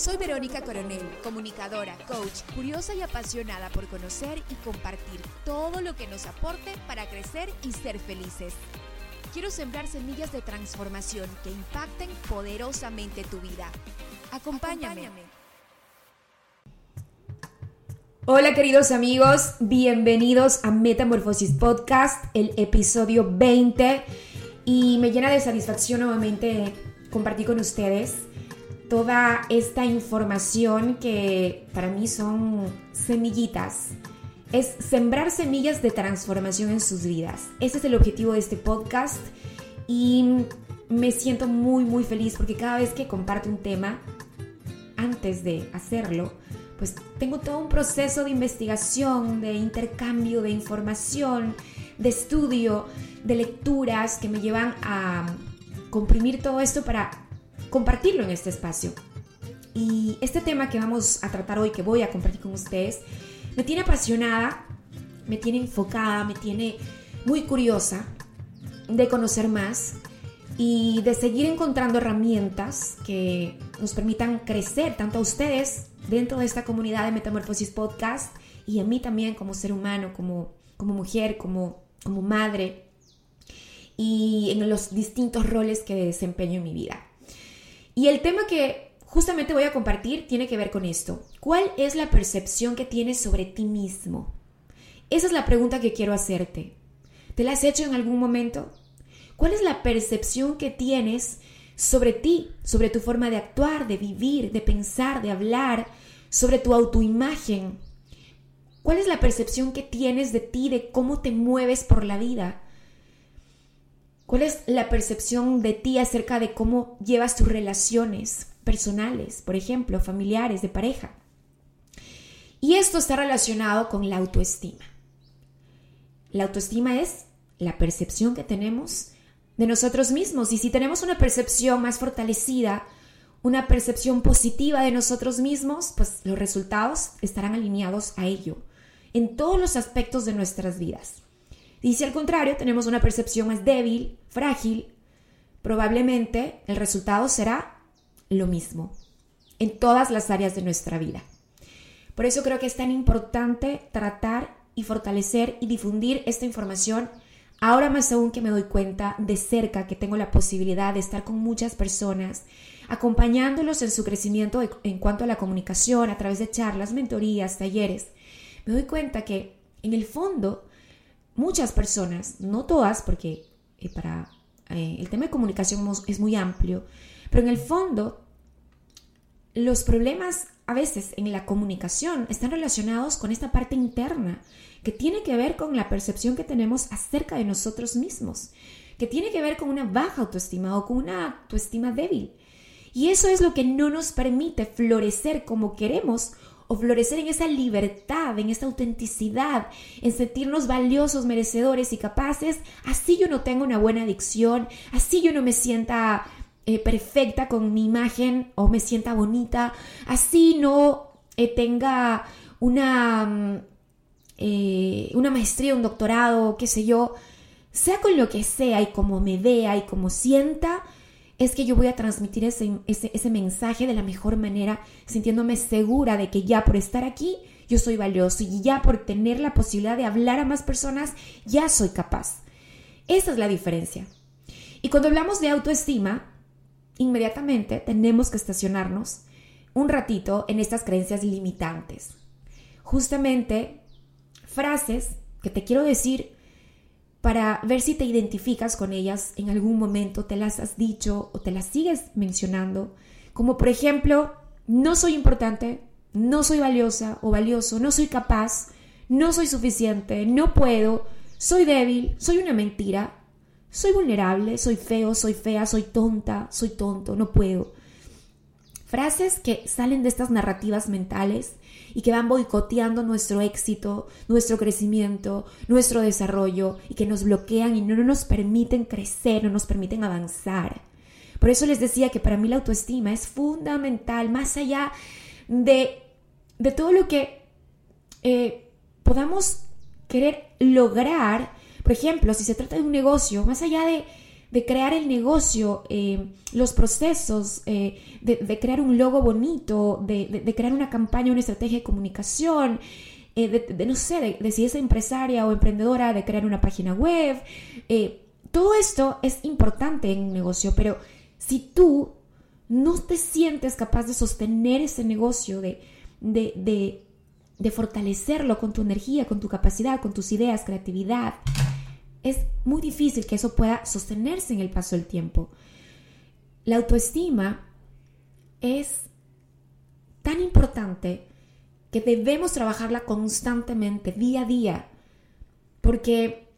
Soy Verónica Coronel, comunicadora, coach, curiosa y apasionada por conocer y compartir todo lo que nos aporte para crecer y ser felices. Quiero sembrar semillas de transformación que impacten poderosamente tu vida. Acompáñame. Hola queridos amigos, bienvenidos a Metamorfosis Podcast, el episodio 20 y me llena de satisfacción nuevamente compartir con ustedes toda esta información que para mí son semillitas. Es sembrar semillas de transformación en sus vidas. Ese es el objetivo de este podcast y me siento muy muy feliz porque cada vez que comparto un tema, antes de hacerlo, pues tengo todo un proceso de investigación, de intercambio de información, de estudio, de lecturas que me llevan a comprimir todo esto para compartirlo en este espacio. Y este tema que vamos a tratar hoy, que voy a compartir con ustedes, me tiene apasionada, me tiene enfocada, me tiene muy curiosa de conocer más y de seguir encontrando herramientas que nos permitan crecer tanto a ustedes dentro de esta comunidad de Metamorfosis Podcast y a mí también como ser humano, como, como mujer, como, como madre y en los distintos roles que desempeño en mi vida. Y el tema que justamente voy a compartir tiene que ver con esto. ¿Cuál es la percepción que tienes sobre ti mismo? Esa es la pregunta que quiero hacerte. ¿Te la has hecho en algún momento? ¿Cuál es la percepción que tienes sobre ti, sobre tu forma de actuar, de vivir, de pensar, de hablar, sobre tu autoimagen. ¿Cuál es la percepción que tienes de ti, de cómo te mueves por la vida? ¿Cuál es la percepción de ti acerca de cómo llevas tus relaciones personales, por ejemplo, familiares, de pareja? Y esto está relacionado con la autoestima. La autoestima es la percepción que tenemos de nosotros mismos. Y si tenemos una percepción más fortalecida, una percepción positiva de nosotros mismos, pues los resultados estarán alineados a ello en todos los aspectos de nuestras vidas. Y si al contrario tenemos una percepción más débil, frágil, probablemente el resultado será lo mismo en todas las áreas de nuestra vida. Por eso creo que es tan importante tratar y fortalecer y difundir esta información Ahora más aún que me doy cuenta de cerca que tengo la posibilidad de estar con muchas personas, acompañándolos en su crecimiento en cuanto a la comunicación a través de charlas, mentorías, talleres, me doy cuenta que en el fondo muchas personas, no todas, porque eh, para eh, el tema de comunicación es muy amplio, pero en el fondo los problemas a veces en la comunicación están relacionados con esta parte interna que tiene que ver con la percepción que tenemos acerca de nosotros mismos, que tiene que ver con una baja autoestima o con una autoestima débil. Y eso es lo que no nos permite florecer como queremos o florecer en esa libertad, en esa autenticidad, en sentirnos valiosos, merecedores y capaces. Así yo no tengo una buena adicción, así yo no me sienta eh, perfecta con mi imagen o me sienta bonita, así no eh, tenga una mm, eh, una maestría, un doctorado, qué sé yo, sea con lo que sea y como me vea y como sienta, es que yo voy a transmitir ese, ese, mensaje de la mejor manera, sintiéndome segura de que ya por estar aquí, yo soy valioso y ya por tener la posibilidad de hablar a más personas, ya soy capaz. Esa es la diferencia. Y cuando hablamos de autoestima, inmediatamente tenemos que estacionarnos un ratito en estas creencias limitantes. Justamente frases que te quiero decir para ver si te identificas con ellas en algún momento, te las has dicho o te las sigues mencionando, como por ejemplo, no soy importante, no soy valiosa o valioso, no soy capaz, no soy suficiente, no puedo, soy débil, soy una mentira, soy vulnerable, soy feo, soy fea, soy tonta, soy tonto, no puedo. Frases que salen de estas narrativas mentales y que van boicoteando nuestro éxito, nuestro crecimiento, nuestro desarrollo y que nos bloquean y no nos permiten crecer, no nos permiten avanzar. Por eso les decía que para mí la autoestima es fundamental, más allá de, de todo lo que eh, podamos querer lograr. Por ejemplo, si se trata de un negocio, más allá de de crear el negocio, eh, los procesos, eh, de, crear un logo bonito, de, crear una campaña, una estrategia de comunicación, eh, de, no sé, de, si es empresaria o emprendedora, de crear una página web. todo esto es importante en un negocio, pero si tú no te sientes capaz de sostener ese negocio, de, de fortalecerlo con tu energía, con tu capacidad, con tus ideas, creatividad, es muy difícil que eso pueda sostenerse en el paso del tiempo. La autoestima es tan importante que debemos trabajarla constantemente, día a día, porque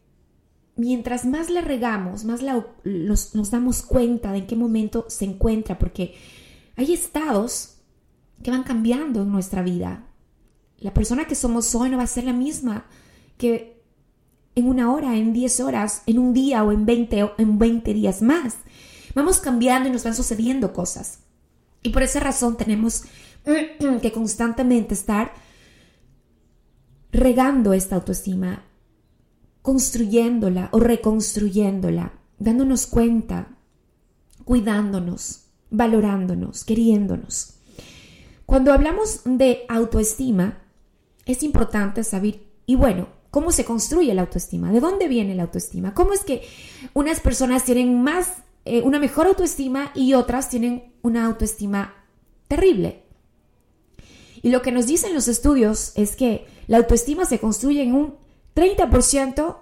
mientras más la regamos, más nos, nos damos cuenta de en qué momento se encuentra, porque hay estados que van cambiando en nuestra vida. La persona que somos hoy no va a ser la misma que en una hora, en 10 horas, en un día o en 20, en 20 días más. Vamos cambiando y nos van sucediendo cosas. Y por esa razón tenemos que constantemente estar regando esta autoestima, construyéndola o reconstruyéndola, dándonos cuenta, cuidándonos, valorándonos, queriéndonos. Cuando hablamos de autoestima, es importante saber, y bueno, ¿Cómo se construye la autoestima? ¿De dónde viene la autoestima? ¿Cómo es que unas personas tienen más, eh, una mejor autoestima y otras tienen una autoestima terrible? Y lo que nos dicen los estudios es que la autoestima se construye en un 30%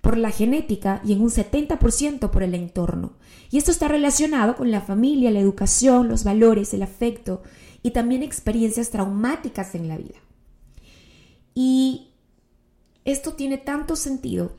por la genética y en un 70% por el entorno. Y esto está relacionado con la familia, la educación, los valores, el afecto y también experiencias traumáticas en la vida. Y esto tiene tanto sentido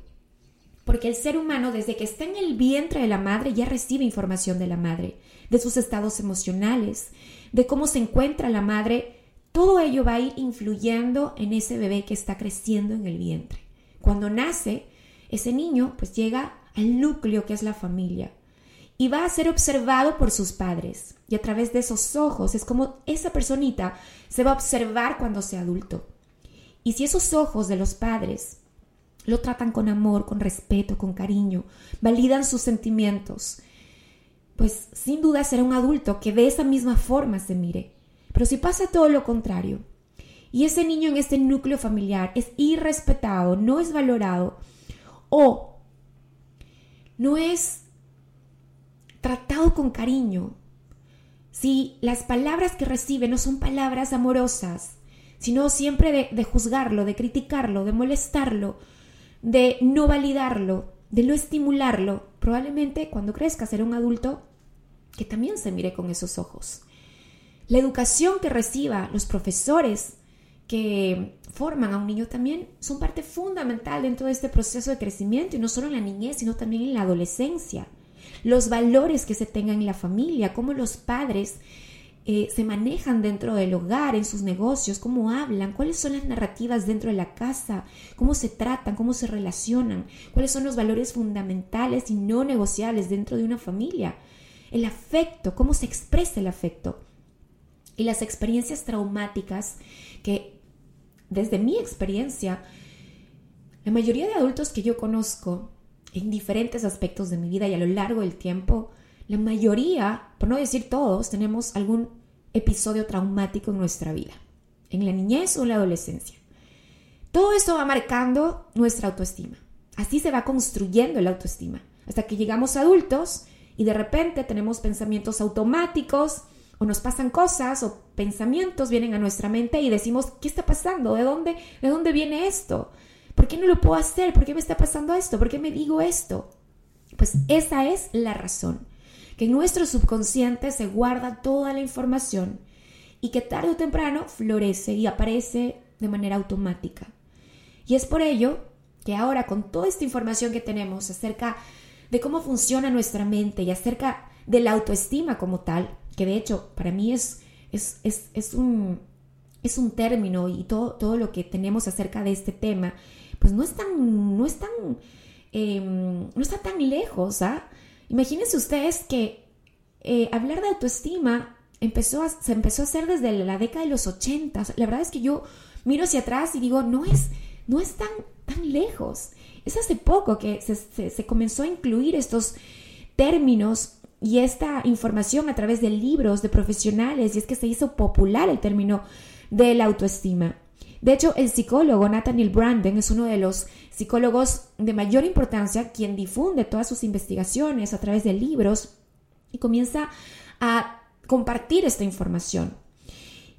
porque el ser humano desde que está en el vientre de la madre ya recibe información de la madre, de sus estados emocionales, de cómo se encuentra la madre, todo ello va a ir influyendo en ese bebé que está creciendo en el vientre. Cuando nace, ese niño pues llega al núcleo que es la familia y va a ser observado por sus padres. Y a través de esos ojos es como esa personita se va a observar cuando sea adulto. Y si esos ojos de los padres lo tratan con amor, con respeto, con cariño, validan sus sentimientos, pues sin duda será un adulto que de esa misma forma se mire. Pero si pasa todo lo contrario, y ese niño en este núcleo familiar es irrespetado, no es valorado, o no es tratado con cariño, si las palabras que recibe no son palabras amorosas, sino siempre de, juzgarlo, de criticarlo, de molestarlo, de no validarlo, de no estimularlo, probablemente cuando crezca será un adulto que también se mire con esos ojos. La educación que reciba los profesores que forman a un niño también son parte fundamental dentro de este proceso de crecimiento y no solo en la niñez, sino también en la adolescencia. Los valores que se tengan en la familia, cómo los padres eh, se manejan dentro del hogar, en sus negocios, cómo hablan, cuáles son las narrativas dentro de la casa, cómo se tratan, cómo se relacionan, cuáles son los valores fundamentales y no negociables dentro de una familia. El afecto, cómo se expresa el afecto. Y las experiencias traumáticas que, desde mi experiencia, la mayoría de adultos que yo conozco en diferentes aspectos de mi vida y a lo largo del tiempo, la mayoría, por no decir todos, tenemos algún episodio traumático en nuestra vida, en la niñez o en la adolescencia. Todo esto va marcando nuestra autoestima. Así se va construyendo la autoestima, hasta que llegamos adultos y de repente tenemos pensamientos automáticos o nos pasan cosas o pensamientos vienen a nuestra mente y decimos, ¿qué está pasando? ¿De dónde, de dónde viene esto? ¿Por qué no lo puedo hacer? ¿Por qué me está pasando esto? ¿Por qué me digo esto? Pues esa es la razón que en nuestro subconsciente se guarda toda la información y que tarde o temprano florece y aparece de manera automática. Y es por ello que ahora con toda esta información que tenemos acerca de cómo funciona nuestra mente y acerca de la autoestima como tal, que de hecho para mí es es, es, un, es un término y todo, todo lo que tenemos acerca de este tema, pues no es tan, no es tan, em, no está tan lejos, ¿ah? Imagínense ustedes que eh, hablar de autoestima empezó se empezó a hacer desde la década de los 80. La verdad es que yo miro hacia atrás y digo, no es, no es tan, tan lejos. Es hace poco que se, se comenzó a incluir estos términos y esta información a través de libros de profesionales y es que se hizo popular el término de la autoestima. De hecho, el psicólogo Nathaniel Branden es uno de los psicólogos de mayor importancia quien difunde todas sus investigaciones a través de libros y comienza a compartir esta información.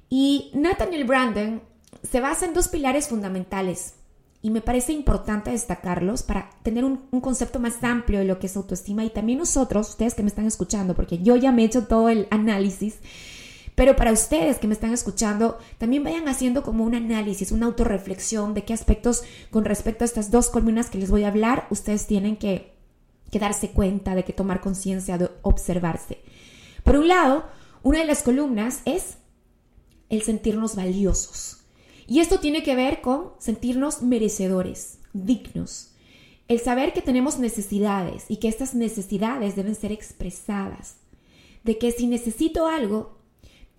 Y Nathaniel Branden se basa en dos pilares fundamentales y me parece importante destacarlos para tener un, concepto más amplio de lo que es autoestima y también nosotros, ustedes que me están escuchando, porque yo ya me he hecho todo el análisis, pero para ustedes que me están escuchando, también vayan haciendo como un análisis, una autorreflexión de qué aspectos con respecto a estas dos columnas que les voy a hablar, ustedes tienen que, que darse cuenta, de que tomar conciencia, de observarse. Por un lado, una de las columnas es el sentirnos valiosos. Y esto tiene que ver con sentirnos merecedores, dignos. El saber que tenemos necesidades y que estas necesidades deben ser expresadas. De que si necesito algo,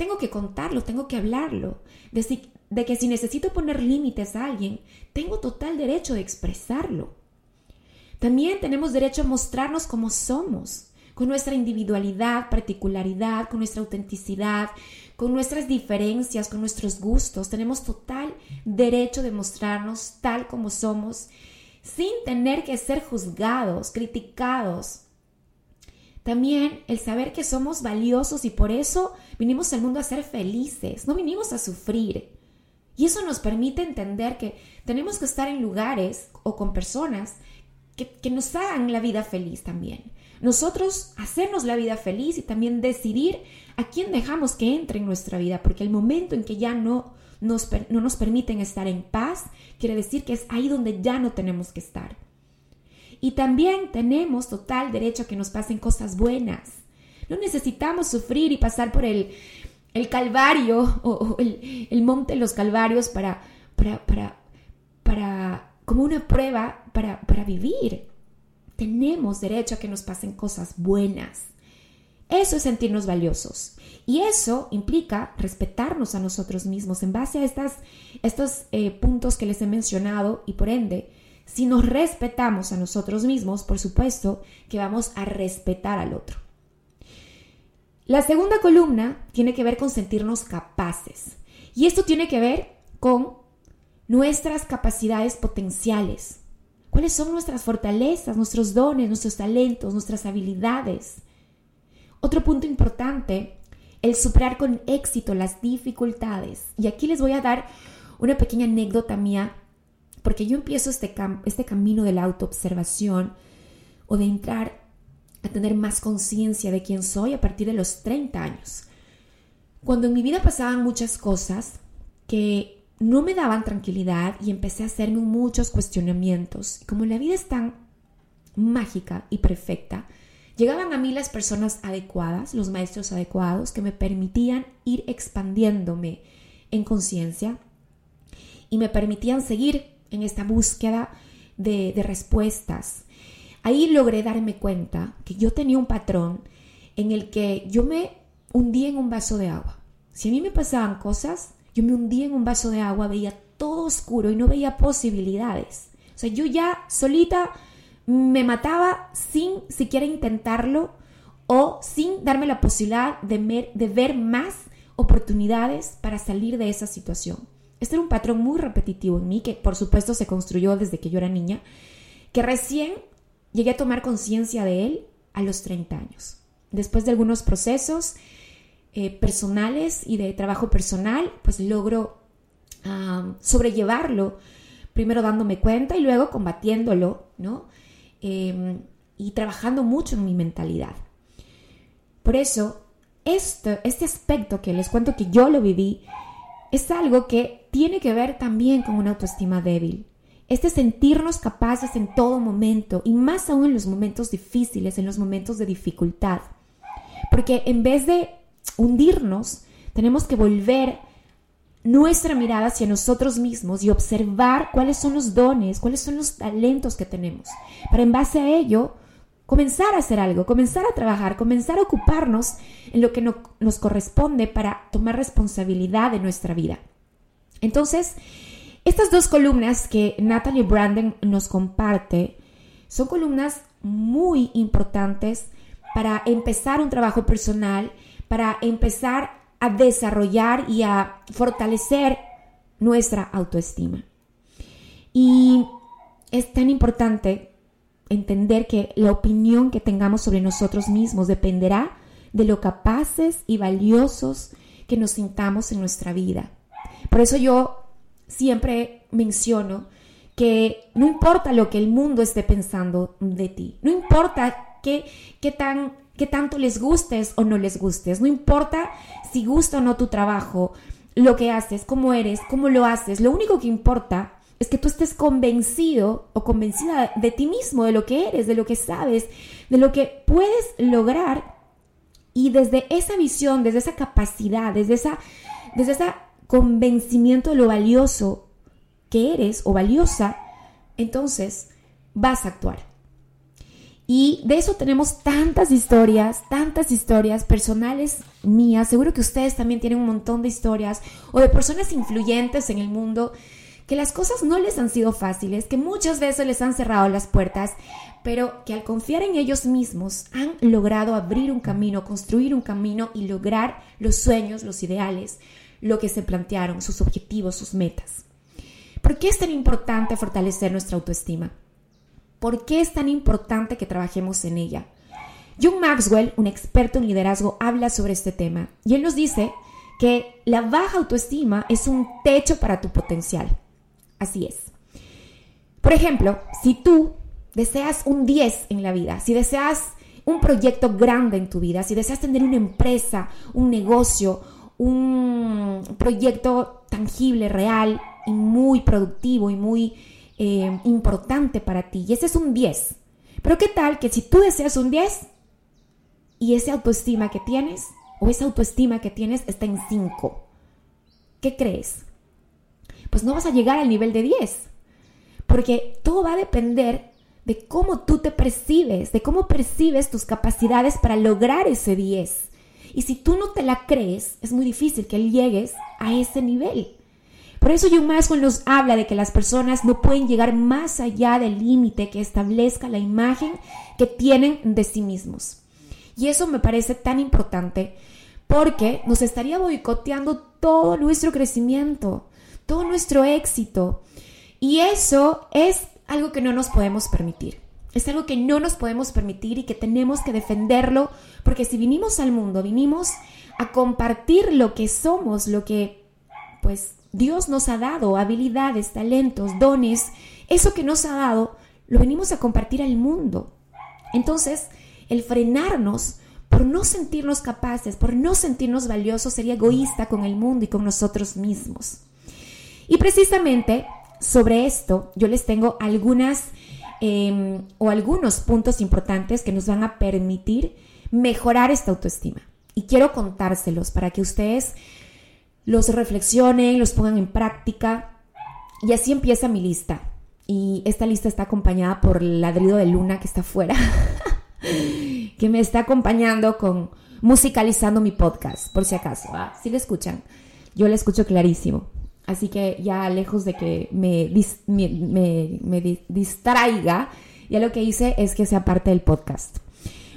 tengo que contarlo, tengo que hablarlo. De, que si necesito poner límites a alguien, tengo total derecho de expresarlo. También tenemos derecho a mostrarnos como somos, con nuestra individualidad, particularidad, con nuestra autenticidad, con nuestras diferencias, con nuestros gustos. Tenemos total derecho de mostrarnos tal como somos sin tener que ser juzgados, criticados. También el saber que somos valiosos y por eso vinimos al mundo a ser felices, no vinimos a sufrir. Y eso nos permite entender que tenemos que estar en lugares o con personas que, nos hagan la vida feliz también nosotros hacernos la vida feliz y también decidir a quién dejamos que entre en nuestra vida, porque el momento en que ya no nos, no nos permiten estar en paz, quiere decir que es ahí donde ya no tenemos que estar. Y también tenemos total derecho a que nos pasen cosas buenas. No necesitamos sufrir y pasar por el, el calvario o, el, el, monte de los calvarios para, para, para, para como una prueba para, para vivir tenemos derecho a que nos pasen cosas buenas. Eso es sentirnos valiosos. Y eso implica respetarnos a nosotros mismos en base a estas, estos eh, puntos que les he mencionado y por ende, si nos respetamos a nosotros mismos, por supuesto que vamos a respetar al otro. La segunda columna tiene que ver con sentirnos capaces. Y esto tiene que ver con nuestras capacidades potenciales, ¿Cuáles son nuestras fortalezas, nuestros dones, nuestros talentos, nuestras habilidades? Otro punto importante, el superar con éxito las dificultades. Y aquí les voy a dar una pequeña anécdota mía, porque yo empiezo este, este camino de la autoobservación o de entrar a tener más conciencia de quién soy a partir de los 30 años. Cuando en mi vida pasaban muchas cosas que no me daban tranquilidad y empecé a hacerme muchos cuestionamientos. Como la vida es tan mágica y perfecta, llegaban a mí las personas adecuadas, los maestros adecuados, que me permitían ir expandiéndome en conciencia y me permitían seguir en esta búsqueda de, respuestas. Ahí logré darme cuenta que yo tenía un patrón en el que yo me hundía en un vaso de agua. Si a mí me pasaban cosas, yo me hundí en un vaso de agua, veía todo oscuro y no veía posibilidades. O sea, yo ya solita me mataba sin siquiera intentarlo o sin darme la posibilidad de ver más oportunidades para salir de esa situación. Este era un patrón muy repetitivo en mí, que por supuesto se construyó desde que yo era niña, que recién llegué a tomar conciencia de él a los 30 años. Después de algunos procesos, eh, personales y de trabajo personal, pues logro sobrellevarlo, primero dándome cuenta y luego combatiéndolo, ¿no? Em, y trabajando mucho en mi mentalidad. Por eso, este, este aspecto que les cuento que yo lo viví, es algo que tiene que ver también con una autoestima débil. Este sentirnos capaces en todo momento y más aún en los momentos difíciles, en los momentos de dificultad. Porque en vez de hundirnos, tenemos que volver nuestra mirada hacia nosotros mismos y observar cuáles son los dones, cuáles son los talentos que tenemos, para en base a ello comenzar a hacer algo, comenzar a trabajar, comenzar a ocuparnos en lo que nos corresponde para tomar responsabilidad de nuestra vida. Entonces, estas dos columnas que Natalie Branden nos comparte son columnas muy importantes para empezar un trabajo personal, para empezar a desarrollar y a fortalecer nuestra autoestima. Y es tan importante entender que la opinión que tengamos sobre nosotros mismos dependerá de lo capaces y valiosos que nos sintamos en nuestra vida. Por eso yo siempre menciono que no importa lo que el mundo esté pensando de ti, no importa qué, qué tan qué tanto les gustes o no les gustes. No importa si gusta o no tu trabajo, lo que haces, cómo eres, cómo lo haces. Lo único que importa es que tú estés convencido o convencida de ti mismo, de lo que eres, de lo que sabes, de lo que puedes lograr. Y desde esa visión, desde esa capacidad, desde esa, desde ese convencimiento de lo valioso que eres o valiosa, entonces vas a actuar. Y de eso tenemos tantas historias, tantas historias personales mías. Seguro que ustedes también tienen un montón de historias o de personas influyentes en el mundo que las cosas no les han sido fáciles, que muchas veces les han cerrado las puertas, pero que al confiar en ellos mismos han logrado abrir un camino, construir un camino y lograr los sueños, los ideales, lo que se plantearon, sus objetivos, sus metas. ¿Por qué es tan importante fortalecer nuestra autoestima? ¿Por qué es tan importante que trabajemos en ella? John Maxwell, un experto en liderazgo, habla sobre este tema y él nos dice que la baja autoestima es un techo para tu potencial. Así es. Por ejemplo, si tú deseas un 10 en la vida, si deseas un proyecto grande en tu vida, si deseas tener una empresa, un negocio, un proyecto tangible, real y muy productivo y muy eh, importante para ti y ese es un 10. Pero ¿qué tal que si tú deseas un 10 y esa autoestima que tienes o esa autoestima que tienes está en 5? ¿Qué crees? Pues no vas a llegar al nivel de 10. Porque todo va a depender de cómo tú te percibes, de cómo percibes tus capacidades para lograr ese 10. Y si tú no te la crees, es muy difícil que llegues a ese nivel. Por eso John Maxwell nos habla de que las personas no pueden llegar más allá del límite que establezca la imagen que tienen de sí mismos. Y eso me parece tan importante porque nos estaría boicoteando todo nuestro crecimiento, todo nuestro éxito. Y eso es algo que no nos podemos permitir. Es algo que no nos podemos permitir y que tenemos que defenderlo porque si vinimos al mundo, vinimos a compartir lo que somos, lo que pues Dios nos ha dado habilidades, talentos, dones. Eso que nos ha dado, lo venimos a compartir al mundo. Entonces, el frenarnos por no sentirnos capaces, por no sentirnos valiosos, sería egoísta con el mundo y con nosotros mismos. Y precisamente sobre esto yo les tengo algunas em, o algunos puntos importantes que nos van a permitir mejorar esta autoestima. Y quiero contárselos para que ustedes los reflexionen, los pongan en práctica. Y así empieza mi lista. Y esta lista está acompañada por el ladrido de luna que está afuera, que me está acompañando con musicalizando mi podcast, por si acaso. Si lo escuchan, yo lo escucho clarísimo. Así que ya lejos de que me, me distraiga, ya lo que hice es que sea parte del podcast.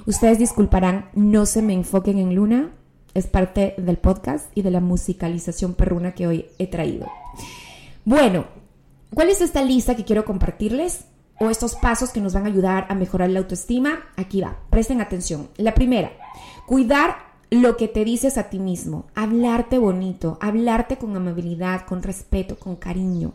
Ustedes disculparán, no se me enfoquen en Luna, es parte del podcast y de la musicalización perruna que hoy he traído. Bueno, ¿cuál es esta lista que quiero compartirles? O estos pasos que nos van a ayudar a mejorar la autoestima. Aquí va, presten atención. La primera, cuidar lo que te dices a ti mismo, hablarte bonito, hablarte con amabilidad, con respeto, con cariño.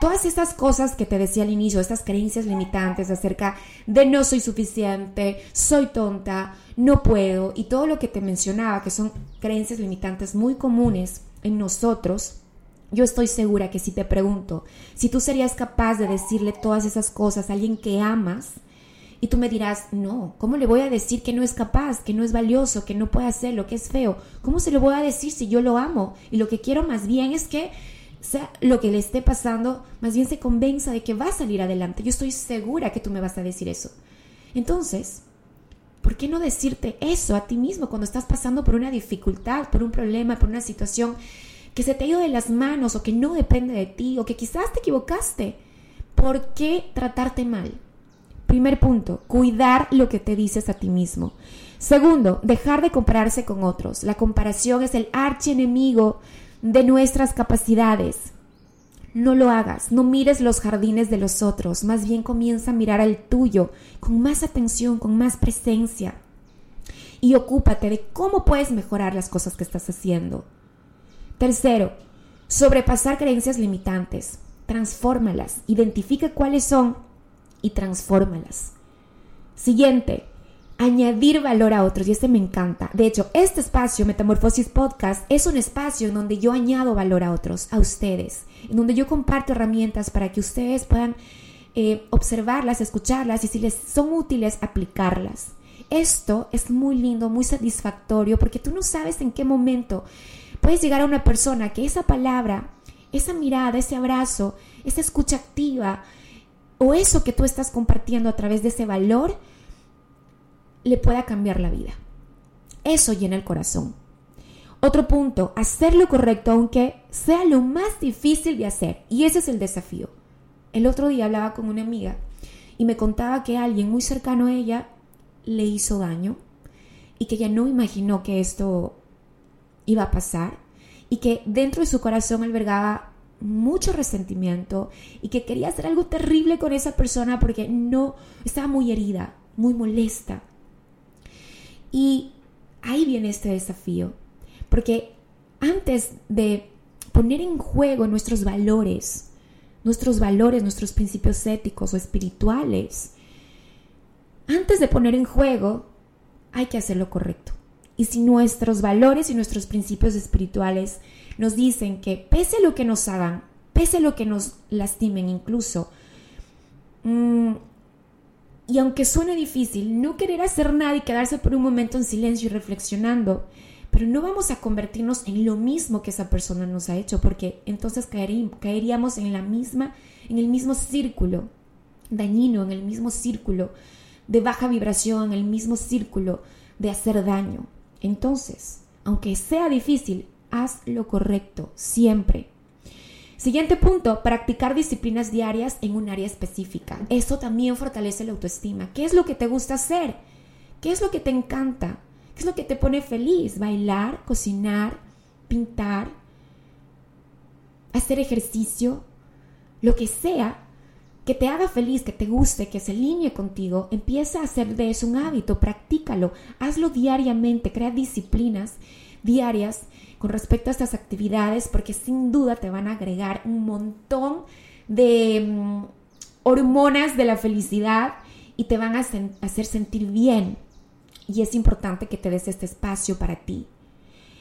Todas estas cosas que te decía al inicio, estas creencias limitantes acerca de no soy suficiente, soy tonta, no puedo y todo lo que te mencionaba, que son creencias limitantes muy comunes en nosotros, yo estoy segura que si te pregunto, si tú serías capaz de decirle todas esas cosas a alguien que amas, Y tú me dirás, no, ¿cómo le voy a decir que no es capaz, que no es valioso, que no puede hacerlo, que es feo? ¿Cómo se lo voy a decir si yo lo amo? Y lo que quiero más bien es que lo que le esté pasando, más bien se convenza de que va a salir adelante. Yo estoy segura que tú me vas a decir eso. Entonces, ¿por qué no decirte eso a ti mismo cuando estás pasando por una dificultad, por un problema, por una situación que se te ha ido de las manos o que no depende de ti o que quizás te equivocaste? ¿Por qué tratarte mal? Primer punto, cuidar lo que te dices a ti mismo. Segundo, dejar de compararse con otros. La comparación es el archienemigo de nuestras capacidades. No lo hagas, no mires los jardines de los otros, más bien comienza a mirar al tuyo con más atención, con más presencia. Y ocúpate de cómo puedes mejorar las cosas que estás haciendo. Tercero, sobrepasar creencias limitantes. Transfórmalas, identifica cuáles son y transfórmalas. Siguiente, añadir valor a otros y este me encanta. De hecho, este espacio, Metamorfosis Podcast, es un espacio en donde yo añado valor a otros, a ustedes, en donde yo comparto herramientas para que ustedes puedan eh, observarlas, escucharlas y si les son útiles, aplicarlas. Esto es muy lindo, muy satisfactorio porque tú no sabes en qué momento puedes llegar a una persona que esa palabra, esa mirada, ese abrazo, esa escucha activa, o eso que tú estás compartiendo a través de ese valor le pueda cambiar la vida. Eso llena el corazón. Otro punto, hacer lo correcto aunque sea lo más difícil de hacer. Y ese es el desafío. El otro día hablaba con una amiga y me contaba que alguien muy cercano a ella le hizo daño y que ella no imaginó que esto iba a pasar y que dentro de su corazón albergaba mucho resentimiento y que quería hacer algo terrible con esa persona porque no estaba muy herida, muy molesta. Y ahí viene este desafío, porque antes de poner en juego nuestros valores, nuestros valores, nuestros principios éticos o espirituales, antes de poner en juego, hay que hacer lo correcto. Y si nuestros valores y nuestros principios espirituales nos dicen que pese a lo que nos hagan, pese a lo que nos lastimen incluso, mm, y aunque suene difícil, no querer hacer nada y quedarse por un momento en silencio y reflexionando, pero no vamos a convertirnos en lo mismo que esa persona nos ha hecho, porque entonces caeríamos en la misma, en el mismo círculo dañino, en el mismo círculo de baja vibración, en el mismo círculo de hacer daño. Entonces, aunque sea difícil, haz lo correcto, siempre. Siguiente punto, practicar disciplinas diarias en un área específica. Eso también fortalece la autoestima. ¿Qué es lo que te gusta hacer? ¿Qué es lo que te encanta? ¿Qué es lo que te pone feliz? Bailar, cocinar, pintar, hacer ejercicio, lo que sea que te haga feliz, que te guste, que se alinee contigo, empieza a hacer de eso un hábito, practícalo, hazlo diariamente, crea disciplinas diarias con respecto a estas actividades porque sin duda te van a agregar un montón de mm, hormonas de la felicidad y te van a hacer sentir bien. Y es importante que te des este espacio para ti.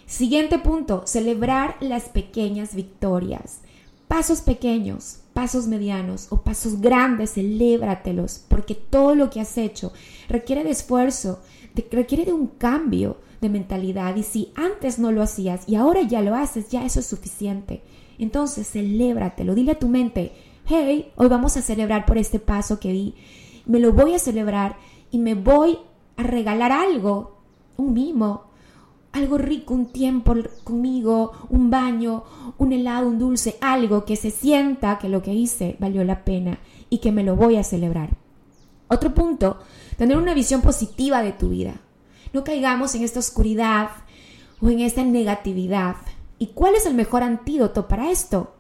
Siguiente punto, celebrar las pequeñas victorias. Pasos pequeños, pasos medianos o pasos grandes, celébratelos, porque todo lo que has hecho requiere de esfuerzo, requiere de un cambio, de mentalidad. Y si antes no lo hacías y ahora ya lo haces, ya eso es suficiente. Entonces, celébratelo, dile a tu mente, hey, hoy vamos a celebrar por este paso que di, me lo voy a celebrar y me voy a regalar algo, un mimo, algo rico, un tiempo conmigo, un baño, un helado, un dulce, algo que se sienta que lo que hice valió la pena y que me lo voy a celebrar. Otro punto, tener una visión positiva de tu vida. No caigamos en esta oscuridad o en esta negatividad. ¿Y cuál es el mejor antídoto para esto?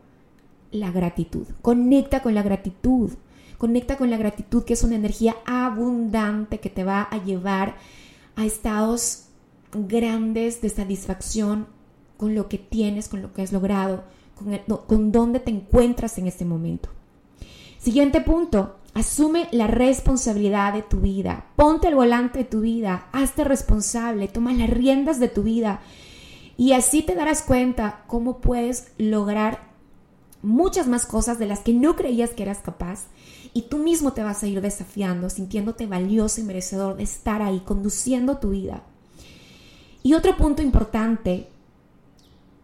La gratitud. Conecta con la gratitud. Conecta con la gratitud que es una energía abundante que te va a llevar a estados grandes de satisfacción con lo que tienes, con lo que has logrado, con, con dónde te encuentras en este momento. Siguiente punto, Asume la responsabilidad de tu vida. Ponte al volante de tu vida. Hazte responsable. Toma las riendas de tu vida. Y así te darás cuenta cómo puedes lograr muchas más cosas de las que no creías que eras capaz y tú mismo te vas a ir desafiando, sintiéndote valioso y merecedor de estar ahí, conduciendo tu vida. Y otro punto importante,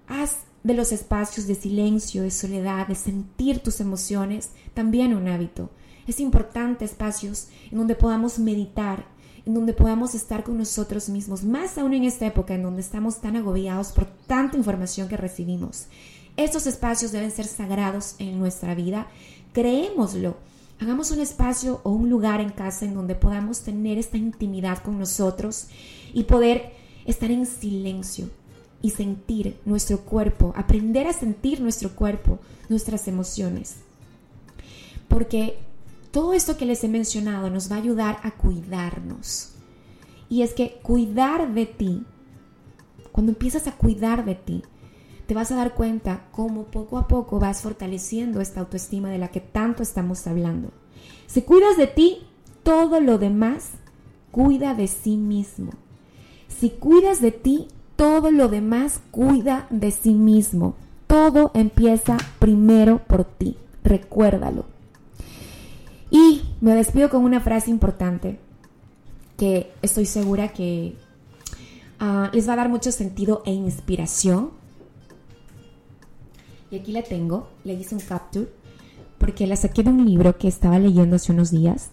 haz de los espacios de silencio, de soledad, de sentir tus emociones, también un hábito. Es importante espacios en donde podamos meditar, en donde podamos estar con nosotros mismos, más aún en esta época en donde estamos tan agobiados por tanta información que recibimos. Estos espacios deben ser sagrados en nuestra vida, creémoslo. Hagamos un espacio o un lugar en casa en donde podamos tener esta intimidad con nosotros y poder estar en silencio y sentir nuestro cuerpo, aprender a sentir nuestro cuerpo, nuestras emociones. Porque todo esto que les he mencionado nos va a ayudar a cuidarnos. Y es que cuidar de ti, cuando empiezas a cuidar de ti, te vas a dar cuenta cómo poco a poco vas fortaleciendo esta autoestima de la que tanto estamos hablando. Si cuidas de ti, todo lo demás cuida de sí mismo. Si cuidas de ti, todo lo demás cuida de sí mismo. Todo empieza primero por ti. Recuérdalo. Y me despido con una frase importante que estoy segura que ah, les va a dar mucho sentido e inspiración y aquí la tengo, le hice un capture porque la saqué de un libro que estaba leyendo hace unos días.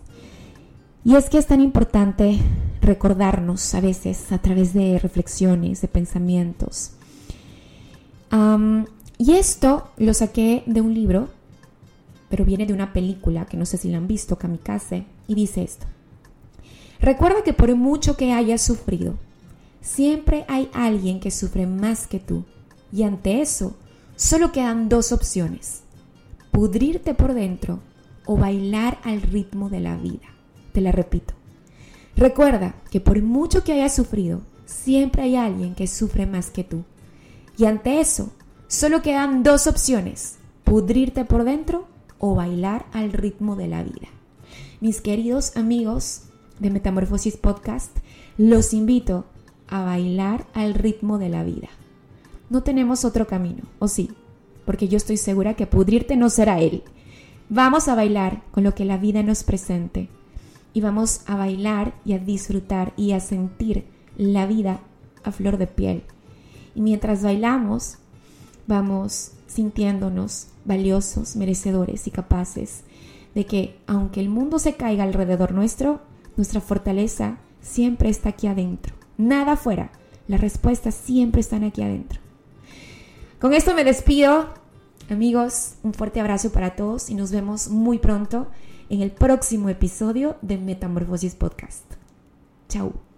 Y es que es tan importante recordarnos a veces a través de reflexiones, de pensamientos. y esto lo saqué de un libro, pero viene de una película que no sé si la han visto, Kamikaze, y dice esto. Recuerda que por mucho que hayas sufrido, siempre hay alguien que sufre más que tú. Y ante eso, Solo quedan dos opciones, pudrirte por dentro o bailar al ritmo de la vida. Te la repito. Recuerda que por mucho que hayas sufrido, siempre hay alguien que sufre más que tú. Y ante eso, solo quedan dos opciones, pudrirte por dentro o bailar al ritmo de la vida. Mis queridos amigos de Metamorfosis Podcast, los invito a bailar al ritmo de la vida no tenemos otro camino, ¿o sí? Porque yo estoy segura que pudrirte no será él. Vamos a bailar con lo que la vida nos presente. Y vamos a bailar y a disfrutar y a sentir la vida a flor de piel. Y mientras bailamos, vamos sintiéndonos valiosos, merecedores y capaces de que aunque el mundo se caiga alrededor nuestro, nuestra fortaleza siempre está aquí adentro. Nada afuera. Las respuestas siempre están aquí adentro. Con esto me despido. Amigos, un fuerte abrazo para todos y nos vemos muy pronto en el próximo episodio de Metamorfosis Podcast. Chao.